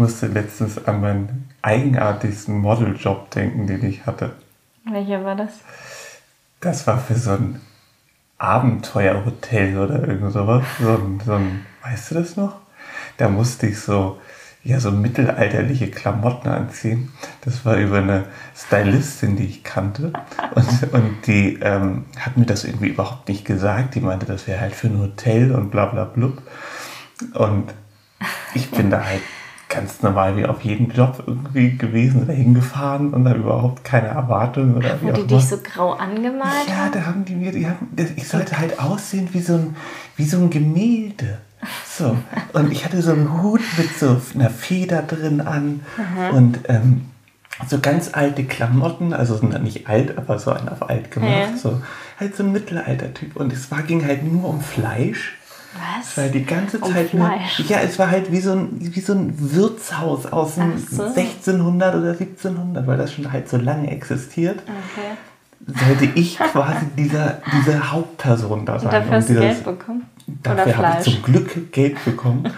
musste letztens an meinen eigenartigsten Modeljob denken, den ich hatte. Welcher war das? Das war für so ein Abenteuerhotel oder irgend sowas. So ein, so ein, weißt du das noch? Da musste ich so, ja, so mittelalterliche Klamotten anziehen. Das war über eine Stylistin, die ich kannte. Und, und die ähm, hat mir das irgendwie überhaupt nicht gesagt. Die meinte, das wäre halt für ein Hotel und bla bla blub. Und ich bin da halt ganz normal wie auf jeden Job irgendwie gewesen oder hingefahren und habe überhaupt keine Erwartungen oder Wo die dich so grau angemalt Ja, da haben die mir, die haben, ich sollte halt aussehen wie so ein, wie so ein Gemälde. So. Und ich hatte so einen Hut mit so einer Feder drin an Mhm. und ähm, so ganz alte Klamotten, also sind nicht alt, aber so ein auf alt gemacht. Ja. So halt so ein Mittelalter-Typ. Und es war, ging halt nur um Fleisch. Es war Was? die ganze Zeit nur. Ja, es war halt wie so ein, wie so ein Wirtshaus aus dem so. 1600 oder 1700, weil das schon halt so lange existiert. Okay. Sollte ich quasi dieser, diese Hauptperson da sein. Und dafür hast du Geld bekommen? Dafür habe ich zum Glück Geld bekommen.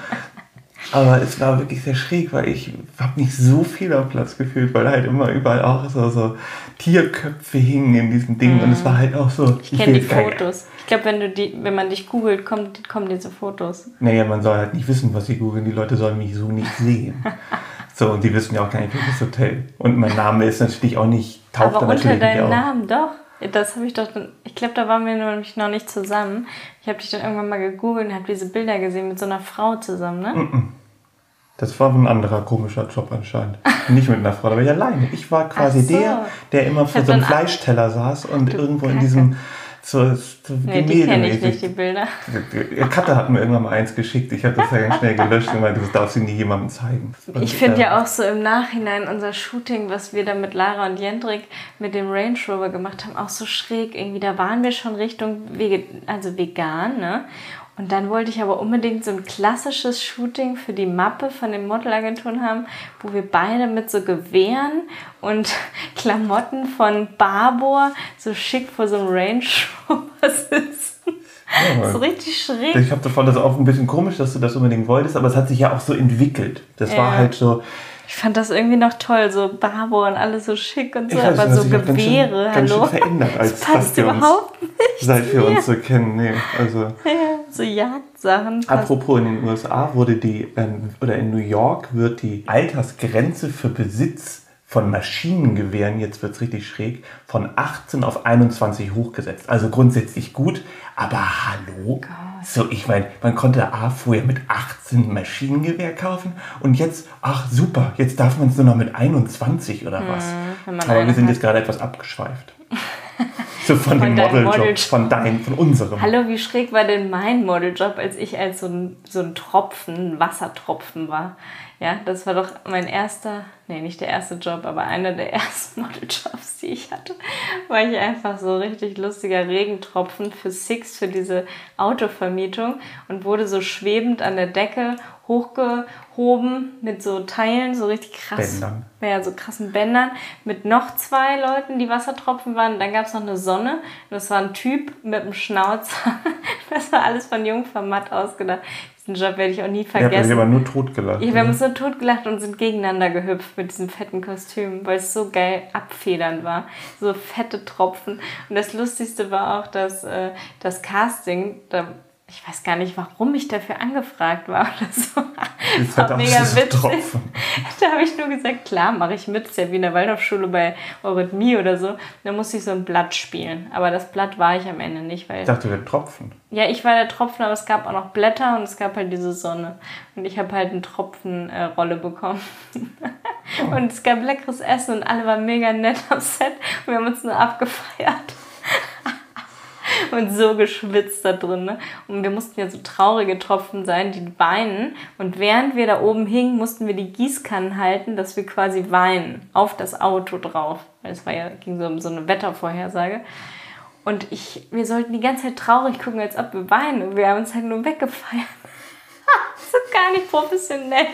Aber es war wirklich sehr schräg, weil ich habe nicht so viel am Platz gefühlt, weil halt immer überall auch so, so Tierköpfe hingen in diesen Dingen und es war halt auch so. Mhm. Ich kenne die Fotos. Ich glaube, wenn du die, wenn man dich googelt, kommt, kommen diese Fotos. Naja, man soll halt nicht wissen, was sie googeln. Die Leute sollen mich so nicht sehen. so, und die wissen ja auch gar nicht, welches Hotel. Und mein Name ist natürlich auch nicht, taucht Aber unter deinem. Namen, doch. Das habe ich doch, ich glaube, da waren wir nämlich noch nicht zusammen. Ich habe dich dann irgendwann mal gegoogelt und habe diese Bilder gesehen mit so einer Frau zusammen, ne? Das war ein anderer komischer Job anscheinend. Nicht mit einer Frau, da war ich alleine. Ich war quasi so. der, der immer vor so einem Fleischteller saß und irgendwo in Kacke. diesem so, so Nee, die kenne ich nicht, die Bilder. Katze hat mir irgendwann mal eins geschickt. Ich habe das ja ganz schnell gelöscht meinte, das darfst du nie jemandem zeigen. Und, Ich finde äh, ja auch so im Nachhinein unser Shooting, was wir da mit Lara und Jendrik mit dem Range Rover gemacht haben, auch so schräg. Irgendwie, da waren wir schon Richtung Wege, also vegan, ne? Und dann wollte ich aber unbedingt so ein klassisches Shooting für die Mappe von den Modelagenturen haben, wo wir beide mit so Gewehren und Klamotten von Barbour so schick vor so einem Range Rover sitzen. Ja, So richtig schräg. Ich habe fand das auch ein bisschen komisch, dass du das unbedingt wolltest, aber es hat sich ja auch so entwickelt. Das war Ja. halt so. Ich fand das irgendwie noch toll, so Barbour und alles so schick und so, weiß, aber so sich auch ganz schön- Gewehre, ganz schön hallo. verändert, als das passt wir uns- überhaupt nicht. Seit wir uns so kennen. Nee, also. Ja, so Jagdsachen. Apropos in den USA wurde die, ähm, oder in New York wird die Altersgrenze für Besitz von Maschinengewehren, jetzt wird es richtig schräg, von 18 auf 21 hochgesetzt. Also grundsätzlich gut, aber hallo? So, ich meine, man konnte A vorher mit 18 ein Maschinengewehr kaufen und jetzt, ach super, jetzt darf man es nur noch mit 21 oder was. Hm, aber wir sind hat. jetzt gerade etwas abgeschweift. so von, Von dem deinem Modeljob, Modeljob. von deinem, von unserem. Hallo, wie schräg war denn mein Modeljob, als ich als so ein, so ein Tropfen, ein Wassertropfen war? Ja, das war doch mein erster, nee, nicht der erste Job, aber einer der ersten Modeljobs, die ich hatte. War ich einfach so richtig lustiger Regentropfen für Six, für diese Autovermietung und wurde so schwebend an der Decke hochgehoben mit so Teilen, so richtig krass. Bändern. Ja, so krassen Bändern mit noch zwei Leuten, die Wassertropfen waren. Dann gab es noch eine Sonne. Und das war ein Typ mit einem Schnauzer. Das war alles von Jungfer Matt ausgedacht. Diesen Job werde ich auch nie Ihr habt euch vergessen. aber nur totgelacht. Ja, wir haben uns so totgelacht und sind gegeneinander gehüpft mit diesem fetten Kostüm, weil es so geil abfedern war. So fette Tropfen. Und das Lustigste war auch, dass äh, das Casting, da, ich weiß gar nicht, warum ich dafür angefragt war oder so. Das war mega witzig. Tropfen. Da habe ich nur gesagt, klar, mache ich mit. Ist ja wie in der Waldorfschule bei Eurythmie oder so. Da musste ich so ein Blatt spielen. Aber das Blatt war ich am Ende nicht, weil Ich dachte, wir Tropfen. ja, ich war der Tropfen, aber es gab auch noch Blätter und es gab halt diese Sonne. Und ich habe halt eine Tropfenrolle äh, Rolle bekommen. und es gab leckeres Essen und alle waren mega nett am Set. Und wir haben uns nur abgefeiert. und so geschwitzt da drin. Ne? Und wir mussten ja so traurige Tropfen sein, die weinen. Und während wir da oben hingen, mussten wir die Gießkannen halten, dass wir quasi weinen. Auf das Auto drauf. Weil es war ja, ging so um so eine Wettervorhersage. Und ich, wir sollten die ganze Zeit traurig gucken, als ob wir weinen. Und wir haben uns halt nur weggefeiert. so gar nicht professionell.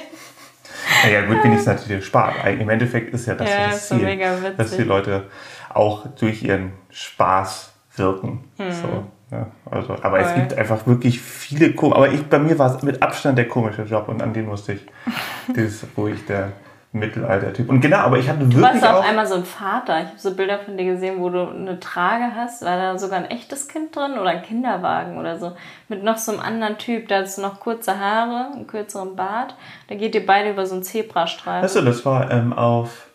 Naja, gut, wenigstens natürlich Spaß. Im Endeffekt ist ja das, Ja, das Ziel, dass die Leute auch durch ihren Spaß wirken. Hm. So, ja, also, aber es Voll. gibt einfach wirklich viele Kom Aber ich, bei mir war es mit Abstand der komische Job und an den musste ich das ist ruhig der Mittelalter-Typ. Und genau, aber ich hatte Du wirklich warst auch auch... einmal so ein Vater. Ich habe so Bilder von dir gesehen, wo du eine Trage hast. War da sogar ein echtes Kind drin oder ein Kinderwagen oder so? Mit noch so einem anderen Typ. Da hast du noch kurze Haare, einen kürzeren Bart. Da geht ihr beide über so einen Zebrastreifen. Du, das war ähm, auf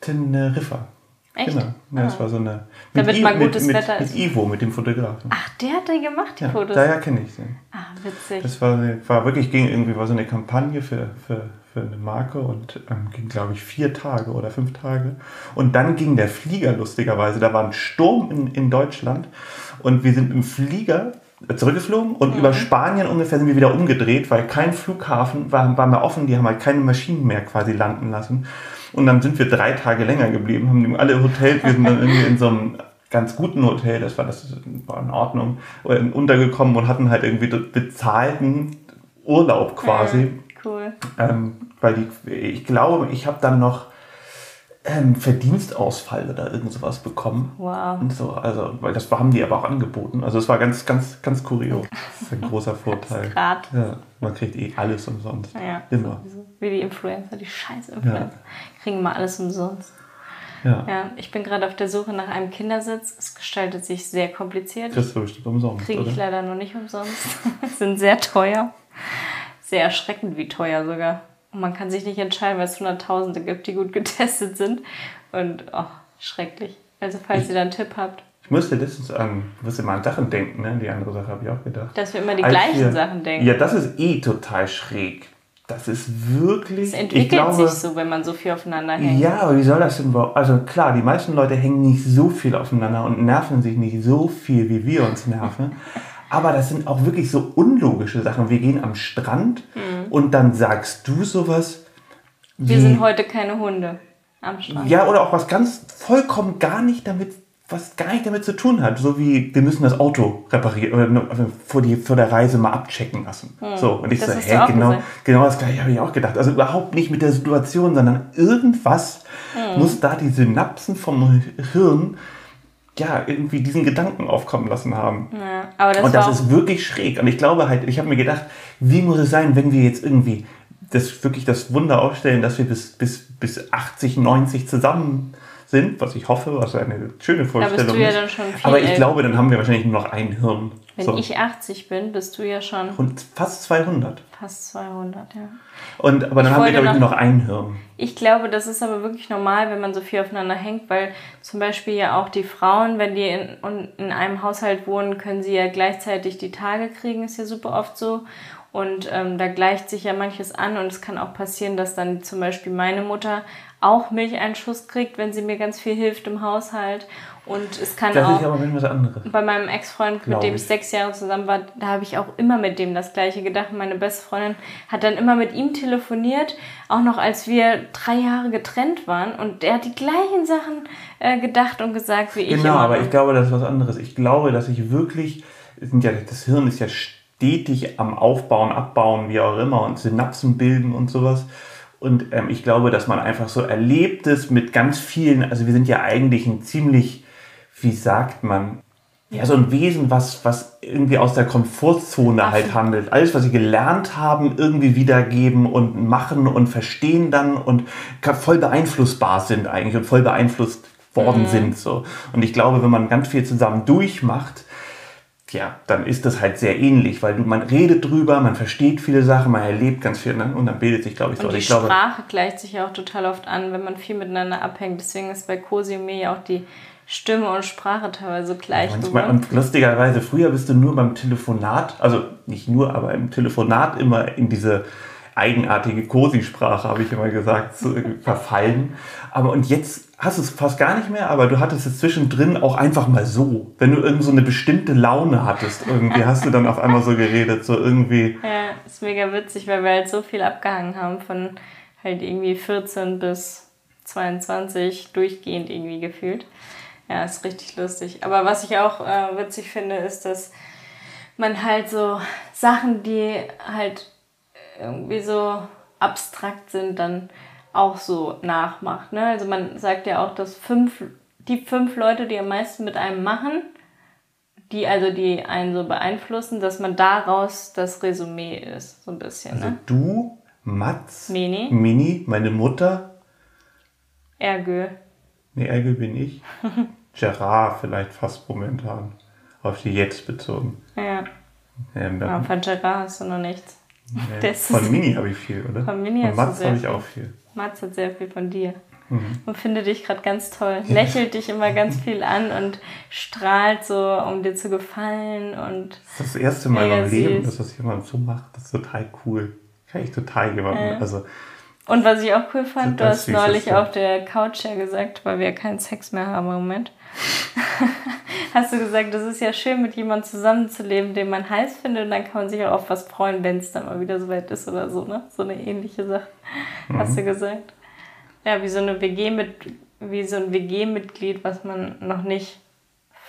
Teneriffa. Echt? Genau. Ja, das Ah. war so eine... Damit I- mal gutes mit, Wetter mit, ist. Mit Ivo, mit dem Fotografen. Ach, der hat die gemacht, die ja, Fotos. daher kenne ich den. Ah, witzig. Das war, war wirklich, ging irgendwie, war so eine Kampagne für, für, für eine Marke und ähm, ging, glaube ich, vier Tage oder fünf Tage. Und dann ging der Flieger lustigerweise. Da war ein Sturm in, in Deutschland und wir sind im Flieger zurückgeflogen und über Spanien ungefähr sind wir wieder umgedreht, weil kein Flughafen war, war mehr offen. Die haben halt keine Maschinen mehr quasi landen lassen. Und dann sind wir drei Tage länger geblieben, haben alle Hotels, wir sind dann irgendwie in so einem ganz guten Hotel, das war, das war in Ordnung, äh, untergekommen und hatten halt irgendwie bezahlten Urlaub quasi. Cool. Ähm, weil die, ich glaube, ich habe dann noch ähm, Verdienstausfall oder irgend sowas bekommen. Wow. Und so, also, weil das haben die aber auch angeboten. Also es war ganz, ganz, ganz kurios. Das ist ein großer Vorteil. Ja, man kriegt eh alles umsonst. Ja, Immer. sowieso. Wie die Influencer, die scheiß Influencer. Kriegen mal alles umsonst. Ja. Ja, ich bin gerade auf der Suche nach einem Kindersitz. Es gestaltet sich sehr kompliziert. Kriegst du bestimmt umsonst, Kriege ich oder? leider noch nicht umsonst. Sind sehr teuer. Sehr erschreckend, wie teuer sogar. Und man kann sich nicht entscheiden, weil es Hunderttausende gibt, die gut getestet sind. Und oh, schrecklich. Also falls ihr da einen Tipp habt, Ich musste letztens an, ich musste mal an Sachen denken, ne? Die andere Sache habe ich auch gedacht. dass wir immer die Als gleichen wir- Sachen denken. Ja, das ist eh total schräg. Das ist wirklich. es entwickelt ich glaube, sich so, wenn man so viel aufeinander hängt. Ja, aber wie soll das denn überhaupt? Also klar, die meisten Leute hängen nicht so viel aufeinander und nerven sich nicht so viel, wie wir uns nerven. Aber das sind auch wirklich so unlogische Sachen. Wir gehen am Strand und dann sagst du sowas. Mhm. Wir wie- sind heute keine Hunde am Strand. Ja, oder auch was ganz vollkommen gar nicht damit, was gar nicht damit zu tun hat. So wie, wir müssen das Auto reparieren oder nur vor, die, vor der Reise mal abchecken lassen. So, und ich Hm. Das so, hä, genau, gesagt. genau das gleiche habe ich auch gedacht. Also überhaupt nicht mit der Situation, sondern irgendwas Hm. muss da die Synapsen vom Hirn ja, irgendwie diesen Gedanken aufkommen lassen haben. Ja, aber das Und das ist wirklich schräg. Und ich glaube halt, ich habe mir gedacht, wie muss es sein, wenn wir jetzt irgendwie das wirklich das Wunder aufstellen, dass wir bis, bis, bis 80, 90 zusammen sind, was ich hoffe, was eine schöne Vorstellung du ja ist. dann schon viel Aber ich älter. glaube, dann haben wir wahrscheinlich nur noch ein Hirn. wenn so. ich 80 bin, bist du ja schon und fast 200. fast 200, ja. Und, aber dann haben wir, glaube ich, noch- nur noch ein Hirn. Ich glaube, das ist aber wirklich normal, wenn man so viel aufeinander hängt, weil zum Beispiel ja auch die Frauen, wenn die in, in einem Haushalt wohnen, können sie ja gleichzeitig die Tage kriegen, ist ja super oft so. Und ähm, da gleicht sich ja manches an und es kann auch passieren, dass dann zum Beispiel meine Mutter auch Milcheinschuss kriegt, wenn sie mir ganz viel hilft im Haushalt. Und es kann Das auch ist aber was anderes. bei meinem Ex-Freund, mit dem ich ich. sechs Jahre zusammen war, da habe ich auch immer mit dem das Gleiche gedacht. Meine beste Freundin hat dann immer mit ihm telefoniert, auch noch als wir drei Jahre getrennt waren. Und der hat die gleichen Sachen äh, gedacht und gesagt wie ich. Genau, immer aber ich glaube, das ist was anderes. Ich glaube, dass ich wirklich, ja, das Hirn ist ja stetig am Aufbauen, Abbauen, wie auch immer, und Synapsen bilden und sowas. Und ähm, ich glaube, dass man einfach so Erlebtes mit ganz vielen, also wir sind ja eigentlich ein ziemlich, wie sagt man, ja, so ein Wesen, was, was irgendwie aus der Komfortzone halt handelt. Alles, was sie gelernt haben, irgendwie wiedergeben und machen und verstehen dann und voll beeinflussbar sind eigentlich und voll beeinflusst worden sind. So. Und ich glaube, wenn man ganz viel zusammen durchmacht, ja, dann ist das halt sehr ähnlich, weil du, man redet drüber, man versteht viele Sachen, man erlebt ganz viel ne? und dann bildet sich, glaube ich, so. Und Also die ich glaube, Sprache gleicht sich ja auch total oft an, wenn man viel miteinander abhängt. Deswegen ist bei Cosi und mir ja auch die Stimme und Sprache teilweise gleich Manchmal, geworden. und lustigerweise, früher bist du nur beim Telefonat, also nicht nur, aber im Telefonat immer in diese eigenartige Cosi-Sprache, habe ich immer gesagt, zu, verfallen. Aber und jetzt hast du es fast gar nicht mehr, aber du hattest es zwischendrin auch einfach mal so. Wenn du irgend so eine bestimmte Laune hattest, irgendwie hast du dann auf einmal so geredet, so irgendwie. Ja, ist mega witzig, weil wir halt so viel abgehangen haben von halt irgendwie 14 bis 22 durchgehend irgendwie gefühlt. Ja, ist richtig lustig. Aber was ich auch äh, witzig finde, ist, dass man halt so Sachen, die halt irgendwie so abstrakt sind, dann auch so nachmacht. Ne? Also man sagt ja auch, dass fünf, die fünf Leute, die am meisten mit einem machen, die also die einen so beeinflussen, dass man daraus das Resümee ist, so ein bisschen. Also Ne? du Mats, Mini. Mini, meine Mutter, Ergö. nee, Ergel bin ich, Gerard vielleicht fast momentan, auf die jetzt bezogen. Ja. Ähm, Aber von Gerard hast du noch nichts. Nee, von Mini habe ich viel, oder? Von Mini du Mats habe ich auch viel. Mats hat sehr viel von dir. Mhm. Und findet dich gerade ganz toll. Lächelt dich immer ganz viel an und strahlt so, um dir zu gefallen. Und Das ist das erste Mal in meinem Leben, dass das jemand so macht. Das ist total cool. Kann ich total jemanden. Ja. Also, Und was ich auch cool fand, du hast neulich auf der Couch ja gesagt, weil wir keinen Sex mehr haben im Moment, hast du gesagt, das ist ja schön, mit jemandem zusammenzuleben, den man heiß findet und dann kann man sich auch auf was freuen, wenn es dann mal wieder soweit ist oder so, ne? So eine ähnliche Sache, hast du gesagt. Ja, wie so eine WG mit, wie so ein WG-Mitglied, was man noch nicht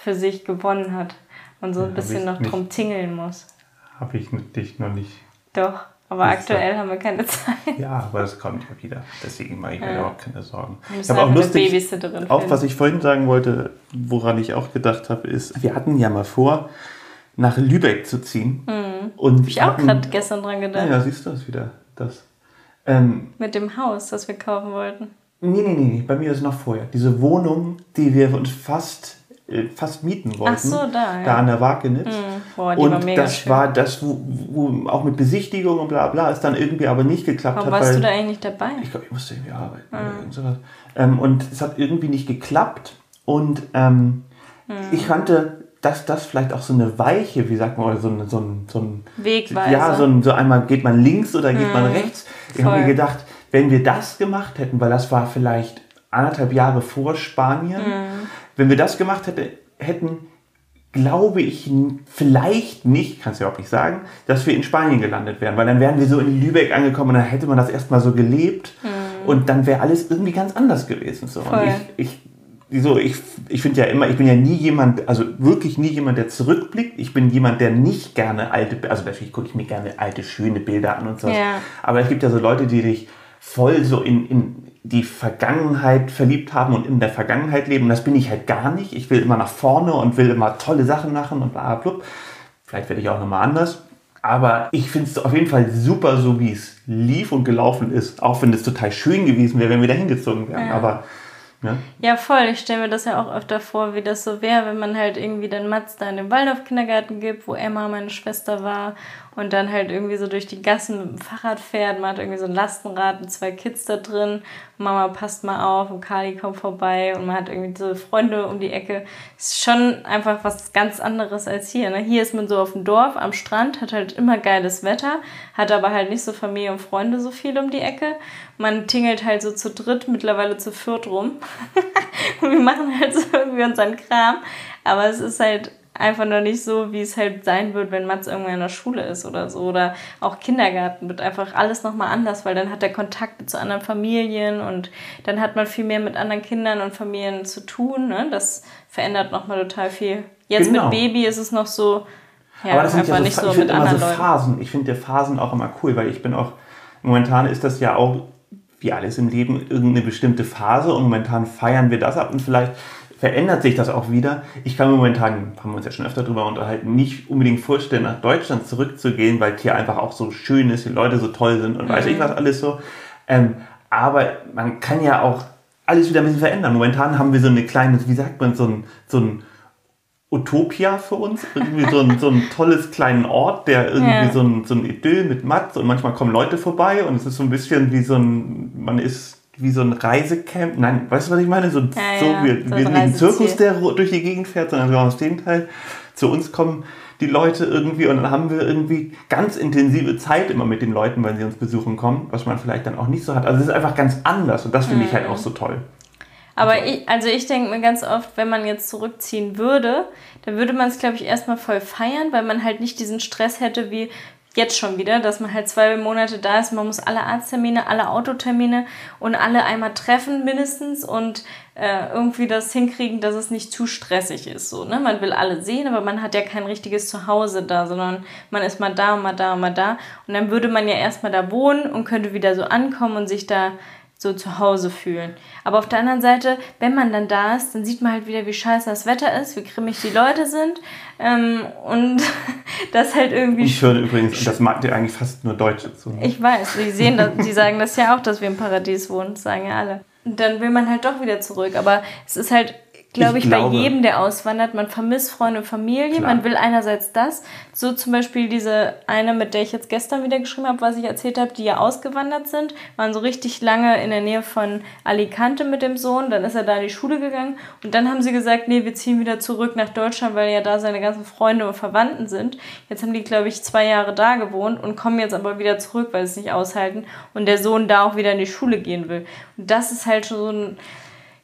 für sich gewonnen hat und so Ja, ein hab bisschen noch nicht. drum tingeln muss. habe ich mit dich noch nicht. Doch, aber so. aktuell haben wir keine Zeit. Ja, aber das kommt ja wieder. Deswegen mache ich mir Ja. überhaupt keine Sorgen. Ich habe auch lustig, auch finden. was ich vorhin sagen wollte, woran ich auch gedacht habe, ist, wir hatten ja mal vor, nach Lübeck zu ziehen. Und Hab Mhm. ich auch gerade gestern dran gedacht. ja, siehst du das wieder. Das. Ähm, Mit dem Haus, das wir kaufen wollten. nee, nee, nee, bei mir ist es noch vorher. Diese Wohnung, die wir uns fast, fast mieten wollten. Ach so, da, ja. Da an der Wagenitz. Boah, war Und mega das schön. war das, wo, wo auch mit Besichtigung und bla bla es dann irgendwie aber nicht geklappt Warum hat. warst weil du da eigentlich nicht dabei? Ich glaube, ich musste irgendwie arbeiten Ah. oder sowas. Ähm, und es hat irgendwie nicht geklappt. Und ähm, Hm. ich kannte, dass das vielleicht auch so eine weiche, wie sagt man, oder so ein, so ein, so ein Wegweiser. ja, so, ein, so einmal geht man links oder geht man rechts. Ich habe mir gedacht, wenn wir das gemacht hätten, weil das war vielleicht anderthalb Jahre vor Spanien, wenn wir das gemacht hätte, hätten, glaube ich, vielleicht nicht, kannst du ja auch nicht sagen, dass wir in Spanien gelandet wären, weil dann wären wir so in Lübeck angekommen und dann hätte man das erstmal so gelebt und dann wäre alles irgendwie ganz anders gewesen. So. Und Voll. ich, ich, so, ich, ich finde ja immer, ich bin ja nie jemand, also wirklich nie jemand, der zurückblickt. Ich bin jemand, der nicht gerne alte, also natürlich gucke ich mir gerne alte, schöne Bilder an und so. Ja. Aber es gibt ja so Leute, die dich voll so in, in die Vergangenheit verliebt haben und in der Vergangenheit leben. Und das bin ich halt gar nicht. Ich will immer nach vorne und will immer tolle Sachen machen und bla bla bla. Vielleicht werde ich auch nochmal anders. Aber ich finde es auf jeden Fall super, so wie es lief und gelaufen ist. Auch wenn es total schön gewesen wäre, wenn wir da hingezogen wären. Ja. Aber ne? Ja, voll. Ich stelle mir das ja auch öfter vor, wie das so wäre, wenn man halt irgendwie den Mats da in den Waldorf-Kindergarten gibt, wo Emma, meine Schwester, war und dann halt irgendwie so durch die Gassen mit dem Fahrrad fährt. Man hat irgendwie so ein Lastenrad mit zwei Kids da drin. Mama passt mal auf und Kali kommt vorbei und man hat irgendwie so Freunde um die Ecke. Ist schon einfach was ganz anderes als hier. Ne? Hier ist man so auf dem Dorf, am Strand, hat halt immer geiles Wetter, hat aber halt nicht so Familie und Freunde so viel um die Ecke. Man tingelt halt so zu dritt, mittlerweile zu viert rum. Und wir machen halt so irgendwie unseren Kram. Aber es ist halt einfach noch nicht so, wie es halt sein wird, wenn Mats irgendwann in der Schule ist oder so. Oder auch Kindergarten wird einfach alles nochmal anders, weil dann hat er Kontakte zu anderen Familien und dann hat man viel mehr mit anderen Kindern und Familien zu tun. Ne? Das verändert nochmal total viel. Jetzt Genau. mit Baby ist es noch so, ja, Aber das sind ja so, nicht so ich mit finde immer anderen so Leuten. Phasen. Ich finde Phasen auch immer cool, weil ich bin auch, momentan ist das ja auch, wie alles im Leben, irgendeine bestimmte Phase und momentan feiern wir das ab und vielleicht verändert sich das auch wieder. Ich kann mir momentan, haben wir uns ja schon öfter drüber unterhalten, nicht unbedingt vorstellen, nach Deutschland zurückzugehen, weil hier einfach auch so schön ist, die Leute so toll sind und weiß ich was alles so. Ähm, aber man kann ja auch alles wieder ein bisschen verändern. Momentan haben wir so eine kleine, wie sagt man, so ein, so ein Utopia für uns. Irgendwie so ein, so ein tolles kleinen Ort, der irgendwie Ja. so, ein, so ein Idyll mit Matz und manchmal kommen Leute vorbei und es ist so ein bisschen wie so ein, man ist wie so ein Reisecamp. Nein, weißt du, was ich meine? So, Ja, so ja, wir, so wir ein sind nicht ein Zirkus, der durch die Gegend fährt, sondern sogar aus dem Teil. Zu uns kommen die Leute irgendwie und dann haben wir irgendwie ganz intensive Zeit immer mit den Leuten, wenn sie uns besuchen kommen, was man vielleicht dann auch nicht so hat. Also es ist einfach ganz anders und das finde ich halt Mhm. auch so toll. Aber ich, also ich denke mir ganz oft, wenn man jetzt zurückziehen würde, dann würde man es, glaube ich, erstmal voll feiern, weil man halt nicht diesen Stress hätte wie jetzt schon wieder, dass man halt zwei Monate da ist, man muss alle Arzttermine, alle Autotermine und alle einmal treffen mindestens und äh, irgendwie das hinkriegen, dass es nicht zu stressig ist. So, ne? Man will alle sehen, aber man hat ja kein richtiges Zuhause da, sondern man ist mal da und mal da und mal da. Und dann würde man ja erstmal da wohnen und könnte wieder so ankommen und sich da so zu Hause fühlen. Aber auf der anderen Seite, wenn man dann da ist, dann sieht man halt wieder, wie scheiße das Wetter ist, wie grimmig die Leute sind ähm, und das halt irgendwie... Ich höre übrigens, das mag dir eigentlich fast nur Deutsche zu. Ich weiß, die sehen das, die sagen das ja auch, dass wir im Paradies wohnen, das sagen ja alle. Und dann will man halt doch wieder zurück, aber es ist halt glaube ich, ich glaube, bei jedem, der auswandert. Man vermisst Freunde und Familie. Klar. Man will einerseits das. So zum Beispiel diese eine, mit der ich jetzt gestern wieder geschrieben habe, was ich erzählt habe, die ja ausgewandert sind, waren so richtig lange in der Nähe von Alicante mit dem Sohn. Dann ist er da in die Schule gegangen. Und dann haben sie gesagt, nee, wir ziehen wieder zurück nach Deutschland, weil ja da seine ganzen Freunde und Verwandten sind. Jetzt haben die, glaube ich, zwei Jahre da gewohnt und kommen jetzt aber wieder zurück, weil sie es nicht aushalten. Und der Sohn da auch wieder in die Schule gehen will. Und das ist halt schon so ein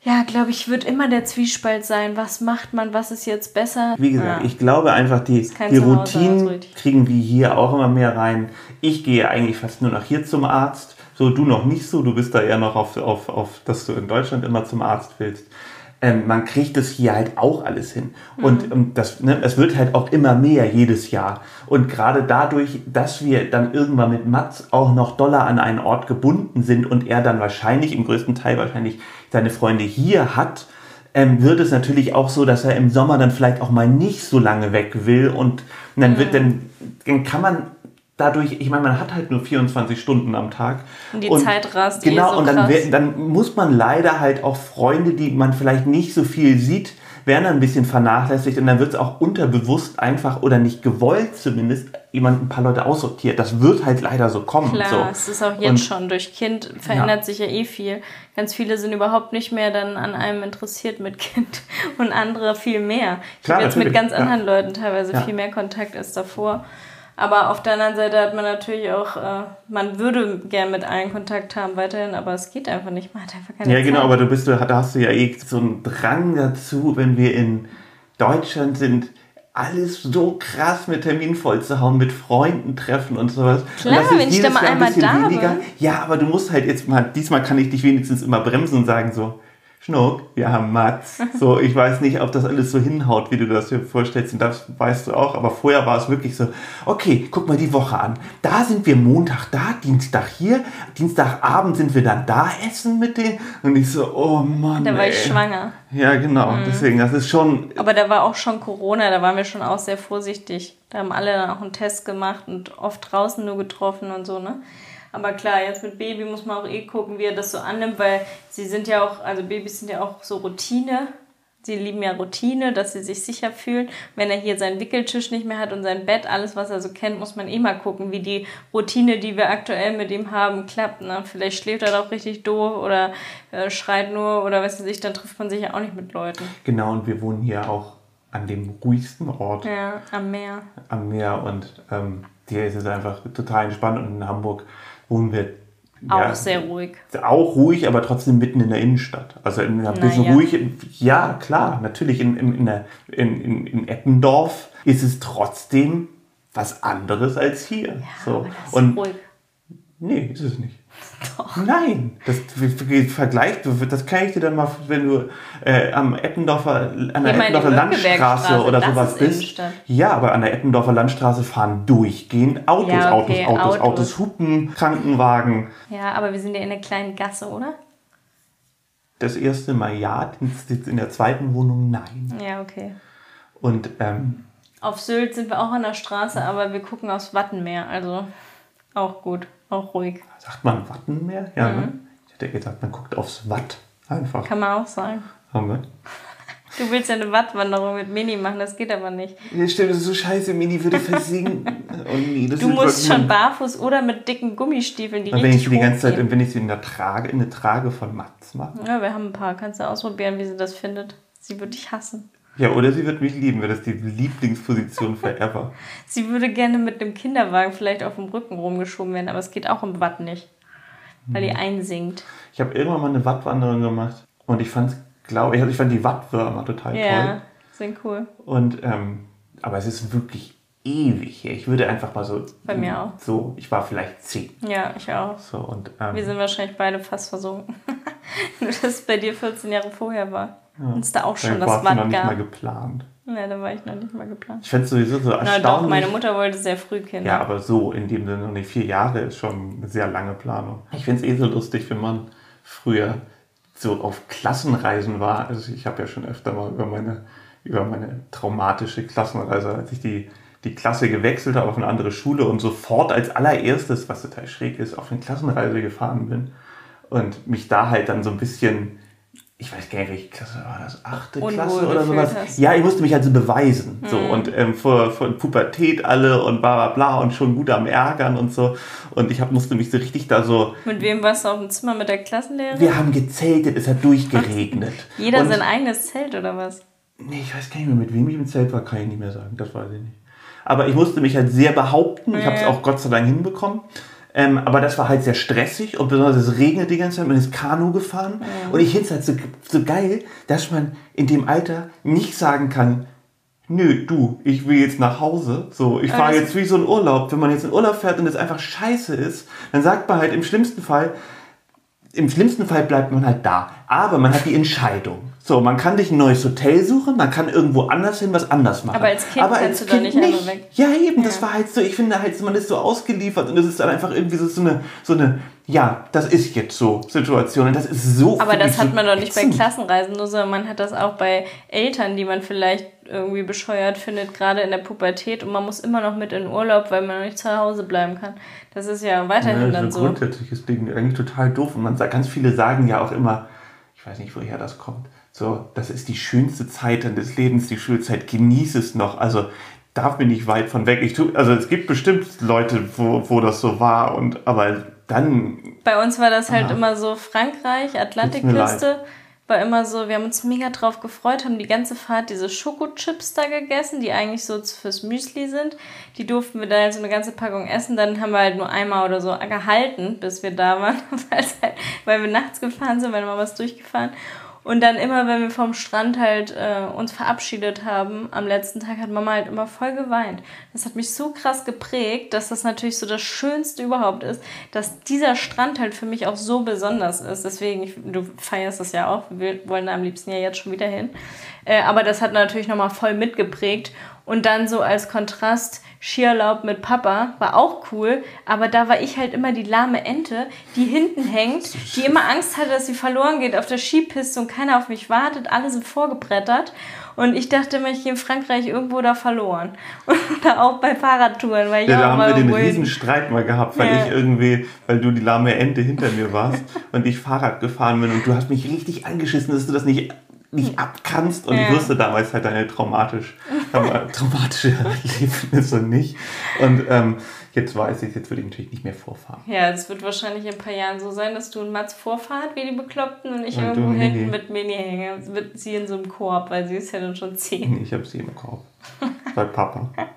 ja, glaube ich, wird immer der Zwiespalt sein. Was macht man, was ist jetzt besser? Wie gesagt, ja. ich glaube einfach, die, die Routinen kriegen wir hier auch immer mehr rein. Ich gehe eigentlich fast nur noch hier zum Arzt. So, du noch nicht so, du bist da eher noch auf, auf, auf dass du in Deutschland immer zum Arzt willst ähm, man kriegt es hier halt auch alles hin. Mhm. Und ähm, das, ne, es wird halt auch immer mehr jedes Jahr. Und gerade dadurch, dass wir dann irgendwann mit Mats auch noch doller an einen Ort gebunden sind und er dann wahrscheinlich, im größten Teil wahrscheinlich seine Freunde hier hat, ähm, wird es natürlich auch so, dass er im Sommer dann vielleicht auch mal nicht so lange weg will und, und dann wird dann, dann kann man dadurch, ich meine, man hat halt nur 24 Stunden am Tag. Und die und Zeit rast. Genau, so und dann, dann muss man leider halt auch Freunde, die man vielleicht nicht so viel sieht, werden ein bisschen vernachlässigt und dann wird es auch unterbewusst einfach oder nicht gewollt zumindest jemand ein paar Leute aussortiert. Das wird halt leider so kommen. Klar, so. es ist auch jetzt und, schon. Durch Kind verändert ja. sich ja eh viel. Ganz viele sind überhaupt nicht mehr dann an einem interessiert mit Kind und andere viel mehr. Ich habe jetzt mit ganz anderen ja. Leuten teilweise ja. viel mehr Kontakt als davor. Aber auf der anderen Seite hat man natürlich auch, äh, man würde gern mit allen Kontakt haben weiterhin, aber es geht einfach nicht. Man hat einfach keine Ja, genau, Zeit. aber du bist, da hast du ja eh so einen Drang dazu, wenn wir in Deutschland sind, alles so krass mit Terminen voll zu hauen, mit Freunden treffen und sowas. Klar, und wenn ich da mal einmal da bin. Ja, aber du musst halt jetzt mal, diesmal kann ich dich wenigstens immer bremsen und sagen so, Schnuck, wir haben Mats. So, ich weiß nicht, ob das alles so hinhaut, wie du das dir vorstellst, und das weißt du auch, aber vorher war es wirklich so, okay, guck mal die Woche an. Da sind wir Montag da, Dienstag hier, Dienstagabend sind wir dann da essen mit denen. Und ich so, oh Mann. Da war ey. ich schwanger. Ja, genau, mhm. deswegen, das ist schon. Aber da war auch schon Corona, da waren wir schon auch sehr vorsichtig. Da haben alle dann auch einen Test gemacht und oft draußen nur getroffen und so, ne? Aber klar, jetzt mit Baby muss man auch eh gucken, wie er das so annimmt, weil sie sind ja auch, also Babys sind ja auch so Routine. Sie lieben ja Routine, dass sie sich sicher fühlen. Wenn er hier seinen Wickeltisch nicht mehr hat und sein Bett, alles, was er so kennt, muss man eh mal gucken, wie die Routine, die wir aktuell mit ihm haben, klappt. Ne? Vielleicht schläft er doch richtig doof oder äh, schreit nur oder was weiß ich, dann trifft man sich ja auch nicht mit Leuten. Genau, und wir wohnen hier auch an dem ruhigsten Ort. Ja, am Meer. Am Meer und ähm, hier ist es einfach total entspannt und in Hamburg wohnen wir auch ja, sehr ruhig. Auch ruhig, aber trotzdem mitten in der Innenstadt. Also in einer bisschen ja. ruhig. Ja, klar, natürlich. In, in, in, der, in, in, in Eppendorf ist es trotzdem was anderes als hier. Ja, so. Und, ruhig. Nee, ist es nicht. Doch. Nein, das vergleicht, das kann ich dir dann mal, wenn du äh, am Eppendorfer, an der Eppendorfer Landstraße oder sowas bist. Ja, aber an der Eppendorfer Landstraße fahren durchgehend Autos, ja, okay, Autos, Autos, Autos, Autos, Hupen, Krankenwagen. Ja, aber wir sind ja in der kleinen Gasse, oder? Das erste Mal ja, in der zweiten Wohnung nein. Ja, okay. Und ähm, auf Sylt sind wir auch an der Straße, aber wir gucken aufs Wattenmeer, also auch gut. Auch ruhig. Sagt man Wattenmeer? Ja, ne? mhm. ne? Ich hätte gesagt, man guckt aufs Watt einfach. Kann man auch sagen. Haben wir? Du willst ja eine Wattwanderung mit Mini machen, das geht aber nicht. Ja, stimmt, das ist so scheiße, Mini würde versinken. oh nee, du musst schon barfuß oder mit dicken Gummistiefeln, die Und wenn ich die ganze Zeit, wenn ich sie in der Trage, in der Trage von Mats mache. Ja, wir haben ein paar. Kannst du ausprobieren, wie sie das findet. Sie würde dich hassen. Ja, oder sie wird mich lieben, wäre das die Lieblingsposition forever. sie würde gerne mit einem Kinderwagen vielleicht auf dem Rücken rumgeschoben werden, aber es geht auch im Watt nicht, weil die hm. einsinkt. Ich habe irgendwann mal eine Wattwanderung gemacht und ich fand, glaube ich, ich fand die Wattwürmer total ja, toll. Ja, sind cool. Und ähm, aber es ist wirklich ewig her. Ich würde einfach mal so. Bei mir auch. So, ich war vielleicht zehn. Ja, ich auch. So, und, ähm, Wir sind wahrscheinlich beide fast versunken. Nur, dass es bei dir 14 Jahre vorher war. Ja. Und es da auch schon das Watt noch nicht mal geplant. Ja, da war ich noch nicht mal geplant. Ich fände es sowieso so erstaunlich. Na doch, meine Mutter wollte sehr früh Kinder. Ja, aber so, in dem Sinne nicht vier Jahre ist schon eine sehr lange Planung. Ich finde es eh so lustig, wenn man früher so auf Klassenreisen war. Also ich habe ja schon öfter mal über meine, über meine traumatische Klassenreise, als ich die, die Klasse gewechselt habe auf eine andere Schule und sofort als allererstes, was total schräg ist, auf eine Klassenreise gefahren bin und mich da halt dann so ein bisschen ich weiß gar nicht, welche Klasse war das, achte Unwohl Klasse oder sowas. Hast. Ja, ich musste mich also beweisen. Mhm. So, und ähm, vor, vor Pubertät alle und bla bla bla und schon gut am Ärgern und so. Und ich hab, musste mich so richtig da so. Mit wem warst du auf dem Zimmer mit der Klassenlehrerin? Wir haben gezeltet, es hat durchgeregnet. Jeder und, sein eigenes Zelt oder was? Nee, ich weiß gar nicht mehr, mit wem ich im Zelt war, kann ich nicht mehr sagen. Das weiß ich nicht. Aber ich musste mich halt sehr behaupten. Ich habe es auch Gott sei Dank hinbekommen. Ähm, aber das war halt sehr stressig und besonders es regnet die ganze Zeit. Man ist Kanu gefahren. Ja. Und ich finde es halt so, so geil, dass man in dem Alter nicht sagen kann, nö, du, ich will jetzt nach Hause. So, ich fahre jetzt wie so ein Urlaub. Wenn man jetzt in Urlaub fährt und es einfach scheiße ist, dann sagt man halt im schlimmsten Fall, im schlimmsten Fall bleibt man halt da. Aber man hat die Entscheidung. So, man kann sich ein neues Hotel suchen, man kann irgendwo anders hin was anders machen. Aber als Kind Aber als kannst du kind nicht, nicht. weg. Ja, eben, ja. das war halt so, ich finde halt, man ist so ausgeliefert und es ist dann einfach irgendwie so, so eine, so eine, ja, das ist jetzt so Situation und das ist so. Aber das hat man doch nicht ätzend. bei Klassenreisen, nur sondern man hat das auch bei Eltern, die man vielleicht irgendwie bescheuert findet, gerade in der Pubertät und man muss immer noch mit in Urlaub, weil man noch nicht zu Hause bleiben kann. Das ist ja weiterhin ja, das dann so. Grundsätzliches Ding, eigentlich total doof und man sagt, ganz viele sagen ja auch immer, ich weiß nicht, woher das kommt so, das ist die schönste Zeit deines Lebens, die Schulzeit, genieß es noch. Also darf mir nicht weit von weg. Ich tu, also es gibt bestimmt Leute, wo, wo das so war, und aber dann. Bei uns war das halt aha. immer so Frankreich, Atlantikküste. War immer so, wir haben uns mega drauf gefreut, haben die ganze Fahrt diese Schokochips da gegessen, die eigentlich so fürs Müsli sind. Die durften wir dann halt so eine ganze Packung essen. Dann haben wir halt nur einmal oder so gehalten, bis wir da waren, halt, weil wir nachts gefahren sind, weil wir was durchgefahren. Und dann immer, wenn wir vom Strand halt äh, uns verabschiedet haben, am letzten Tag hat Mama halt immer voll geweint. Das hat mich so krass geprägt, dass das natürlich so das Schönste überhaupt ist, dass dieser Strand halt für mich auch so besonders ist. Deswegen, ich, du feierst das ja auch, wir wollen da am liebsten ja jetzt schon wieder hin. Äh, aber das hat natürlich nochmal voll mitgeprägt. Und dann so als Kontrast Skierlaub mit Papa, war auch cool, aber da war ich halt immer die lahme Ente, die hinten hängt, die immer Angst hatte, dass sie verloren geht auf der Skipiste und keiner auf mich wartet, alle sind vorgebrettert. Und ich dachte immer, ich gehe in Frankreich irgendwo da verloren. Oder auch bei Fahrradtouren, weil ich ja, auch da haben wir den riesen Streit mal gehabt, weil ja. ich irgendwie, weil du die lahme Ente hinter mir warst und ich Fahrrad gefahren bin und du hast mich richtig angeschissen, dass du das nicht nicht abkannst und ja. ich wusste damals halt deine traumatisch, traumatische Erlebnisse nicht. Und ähm, jetzt weiß ich, jetzt würde ich natürlich nicht mehr vorfahren. Ja, es wird wahrscheinlich in ein paar Jahren so sein, dass du und Mats vorfahrt wie die Bekloppten und ich und irgendwo hinten mit Mini hänge. Wird sie in so einem Korb, weil sie ist ja dann schon zehn. Ich habe sie im Korb. Bei Papa.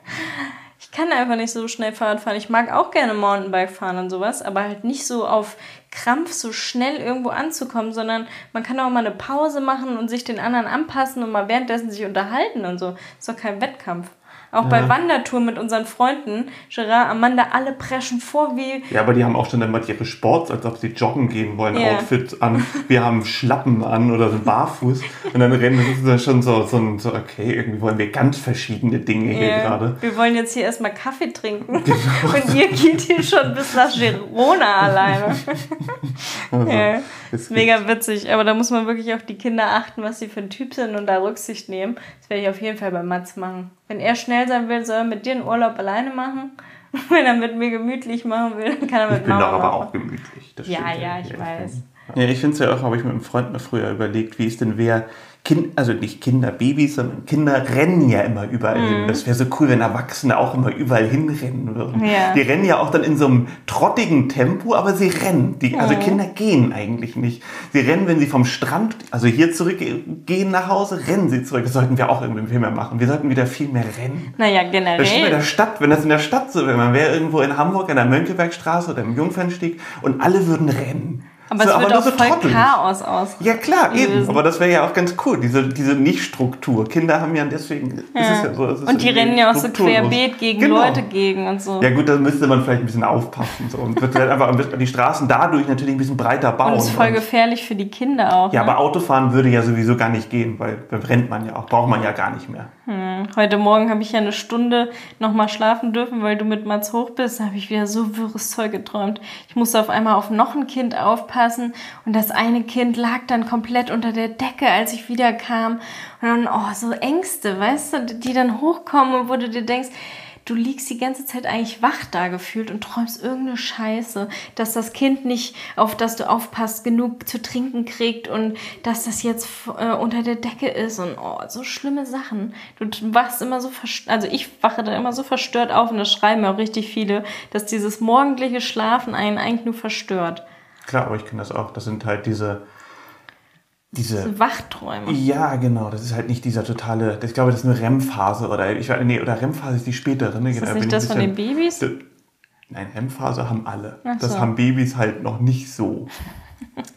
Ich kann einfach nicht so schnell Fahrrad fahren. Ich mag auch gerne Mountainbike fahren und sowas, aber halt nicht so auf Krampf so schnell irgendwo anzukommen, sondern man kann auch mal eine Pause machen und sich den anderen anpassen und mal währenddessen sich unterhalten und so. Ist doch kein Wettkampf. Auch ja. bei Wandertouren mit unseren Freunden, Gerard, Amanda, alle preschen vor wie. Ja, aber die haben auch schon immer ihre Sports, als ob sie joggen gehen wollen, yeah. Outfit an. Wir haben Schlappen an oder sind barfuß. Und dann rennen das ist dann schon so, so, so, okay, irgendwie wollen wir ganz verschiedene Dinge yeah. hier gerade. Wir wollen jetzt hier erstmal Kaffee trinken. Genau. Und ihr geht hier schon bis nach Girona alleine. also, ja. Mega witzig. Aber da muss man wirklich auf die Kinder achten, was sie für ein Typ sind und da Rücksicht nehmen. Das werde ich auf jeden Fall bei Mats machen. Wenn er schnell sein will, soll er mit dir einen Urlaub alleine machen. Wenn er mit mir gemütlich machen will, dann kann er mit ich bin Mama doch aber auch gemütlich. ja, ja, ich weiß. Ja, ich finde es ja auch, habe ich mit einem Freund mal früher überlegt, wie es denn wäre, Kind, also nicht Kinder, Babys, sondern Kinder rennen ja immer überall mhm. hin. Das wäre so cool, wenn Erwachsene auch immer überall hinrennen würden. Ja. Die rennen ja auch dann in so einem trottigen Tempo, aber sie rennen. Die, also Kinder gehen eigentlich nicht. Sie rennen, wenn sie vom Strand, also hier zurückgehen nach Hause, rennen sie zurück. Das sollten wir auch irgendwie viel mehr machen. Wir sollten wieder viel mehr rennen. Naja, generell. Das in der Stadt, wenn das in der Stadt so wäre, man wäre irgendwo in Hamburg an der Mönckebergstraße oder im Jungfernstieg und alle würden rennen. Aber so, es wird auch so voll trottelig. Chaos aus. Ja klar, eben. Aber das wäre ja auch ganz cool, diese, diese Nicht-Struktur. Kinder haben ja deswegen, ja. ja so. Und die rennen ja auch so querbeet gegen genau. Leute gegen und so. Ja gut, da müsste man vielleicht ein bisschen aufpassen. So. Und wird halt einfach die Straßen dadurch natürlich ein bisschen breiter bauen. Und ist voll gefährlich für die Kinder auch. Ja, ne? aber Autofahren würde ja sowieso gar nicht gehen, weil da brennt man ja auch, braucht man ja gar nicht mehr. Hm. Heute Morgen habe ich ja eine Stunde nochmal schlafen dürfen, weil du mit Mats hoch bist. Da habe ich wieder so wirres Zeug geträumt. Ich musste auf einmal auf noch ein Kind aufpassen aufpassen. Und das eine Kind lag dann komplett unter der Decke, als ich wiederkam. Und dann, oh, so Ängste, weißt du, die dann hochkommen und wo du dir denkst, du liegst die ganze Zeit eigentlich wach da gefühlt und träumst irgendeine Scheiße, dass das Kind nicht, auf das du aufpasst, genug zu trinken kriegt und dass das jetzt äh, unter der Decke ist und oh, so schlimme Sachen. Du wachst immer so also ich wache da immer so verstört auf und das schreiben auch richtig viele, dass dieses morgendliche Schlafen einen eigentlich nur verstört. Klar, aber ich kenne das auch. Das sind halt diese diese, diese Wachträume. Ja, genau. Das ist halt nicht dieser totale. Ich glaube, das ist eine REM-Phase oder ich nee, oder REM-Phase ist die spätere. Ne? Ist das nicht das von den Babys? Nein, REM-Phase haben alle. Ach Das so. haben Babys halt noch nicht so.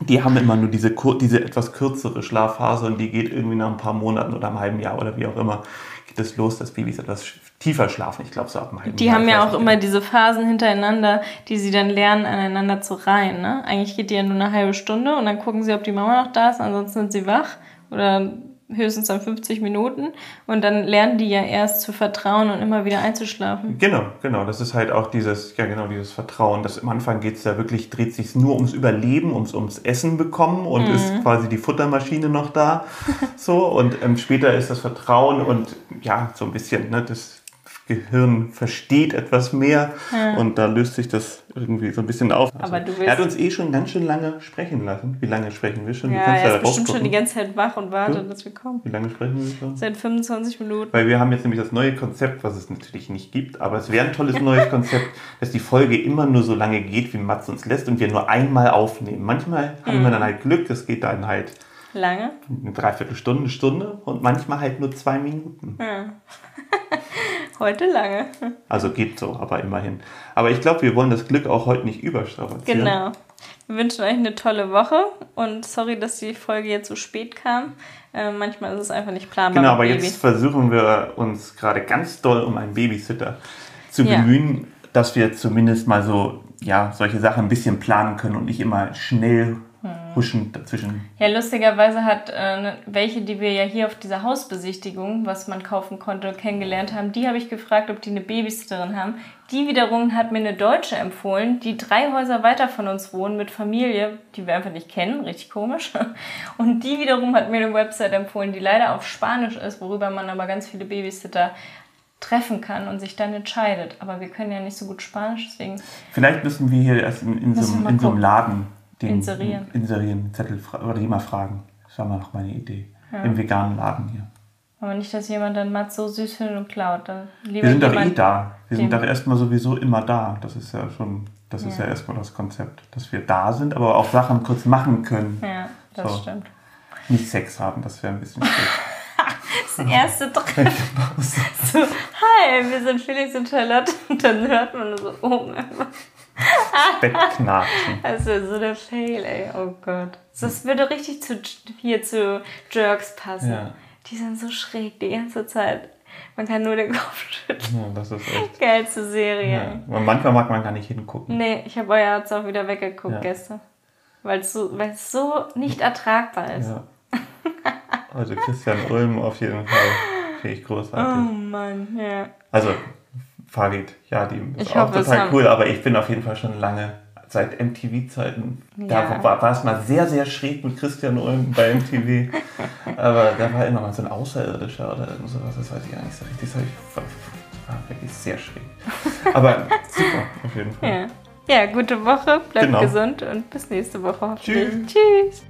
Die haben immer nur diese, diese etwas kürzere Schlafphase und die geht irgendwie nach ein paar Monaten oder einem halben Jahr oder wie auch immer geht es los, dass Babys etwas tiefer schlafen. Ich glaube so ab halben Die haben ja auch immer diese Phasen hintereinander, die sie dann lernen, aneinander zu reihen. Ne? Eigentlich geht die ja nur eine halbe Stunde und dann gucken sie, ob die Mama noch da ist, ansonsten sind sie wach oder höchstens dann 50 Minuten und dann lernen die ja erst zu vertrauen und immer wieder einzuschlafen. Genau, genau. Das ist halt auch dieses, ja genau, dieses Vertrauen. Das am Anfang geht es ja wirklich, dreht sich nur ums Überleben, ums, ums Essen bekommen und Mhm. ist quasi die Futtermaschine noch da. so, und ähm, später ist das Vertrauen und ja, so ein bisschen, ne, das Gehirn versteht etwas mehr und da löst sich das irgendwie so ein bisschen auf. Also, Aber du willst- er hat uns eh schon ganz schön lange sprechen lassen. Wie lange sprechen wir schon? Ja, er ist bestimmt schon die ganze Zeit wach und wartet, Ja. dass wir kommen. Wie lange sprechen wir schon? Seit 25 Minuten. Weil wir haben jetzt nämlich das neue Konzept, was es natürlich nicht gibt, aber es wäre ein tolles neues Konzept, dass die Folge immer nur so lange geht, wie Mats uns lässt und wir nur einmal aufnehmen. Manchmal haben wir dann halt Glück, das geht dann halt Lange? eine Dreiviertelstunde, eine Stunde und manchmal halt nur zwei Minuten. Heute lange. Also geht so, aber immerhin. Aber ich glaube, wir wollen das Glück auch heute nicht überstrapazieren. Genau. Wir wünschen euch eine tolle Woche und sorry, dass die Folge jetzt so spät kam. Äh, manchmal ist es einfach nicht planbar. Genau, aber jetzt versuchen wir uns gerade ganz doll um einen Babysitter zu Ja. bemühen, dass wir zumindest mal so, ja, solche Sachen ein bisschen planen können und nicht immer schnell. Huschen dazwischen. Ja, lustigerweise hat äh, ne- welche, die wir ja hier auf dieser Hausbesichtigung, was man kaufen konnte, kennengelernt haben, die habe ich gefragt, ob die eine Babysitterin haben. Die wiederum hat mir eine Deutsche empfohlen, die drei Häuser weiter von uns wohnen mit Familie, die wir einfach nicht kennen, richtig komisch. Und die wiederum hat mir eine Website empfohlen, die leider auf Spanisch ist, worüber man aber ganz viele Babysitter treffen kann und sich dann entscheidet. Aber wir können ja nicht so gut Spanisch, deswegen Vielleicht müssen wir hier erst in, in, so, in so einem. Laden den Inserieren. inserieren Zettel oder die mal fragen. Das war mal noch meine Idee. Im veganen Laden hier. aber nicht, dass jemand dann Mats so süß findet und klaut. Wir sind doch eh da. Wir sind doch erstmal sowieso immer da. Das ist ja schon, das ist ja Ja. erstmal das Konzept. Dass wir da sind, aber auch Sachen kurz machen können. Ja, das So. stimmt. Nicht Sex haben, das wäre ein bisschen schwierig. Das erste Treffen. so, hi, wir sind Felix und Charlotte. Und dann hört man so oben einfach. Bett knatschen. Das ist so der Fail, ey. Oh Gott. Das würde richtig zu, hier zu Jerks passen. Ja. Die sind so schräg die ganze Zeit. Man kann nur den Kopf schütteln. Ja, das ist echt. Geilste Serie. Ja. Manchmal mag man gar nicht hingucken. Nee, ich habe euer Herz auch wieder weggeguckt Ja. gestern. Weil es so, weil es so nicht ertragbar ist. Ja. Also Christian Ulm auf jeden Fall. Finde ich Oh großartig. Mann, ja. Also Farid, ja, die ist Ich auch hoffe, total cool, aber ich bin auf jeden Fall schon lange, seit MTV-Zeiten, Ja. da war, war es mal sehr, sehr schräg mit Christian Ulm bei MTV. aber da war immer mal so ein Außerirdischer oder irgend sowas, das weiß ich gar nicht so richtig. Das ich, war, war wirklich sehr schräg. Aber super, auf jeden Fall. Ja. Ja, gute Woche, bleibt Genau. gesund und bis nächste Woche hoffentlich. Tschüss. Tschüss.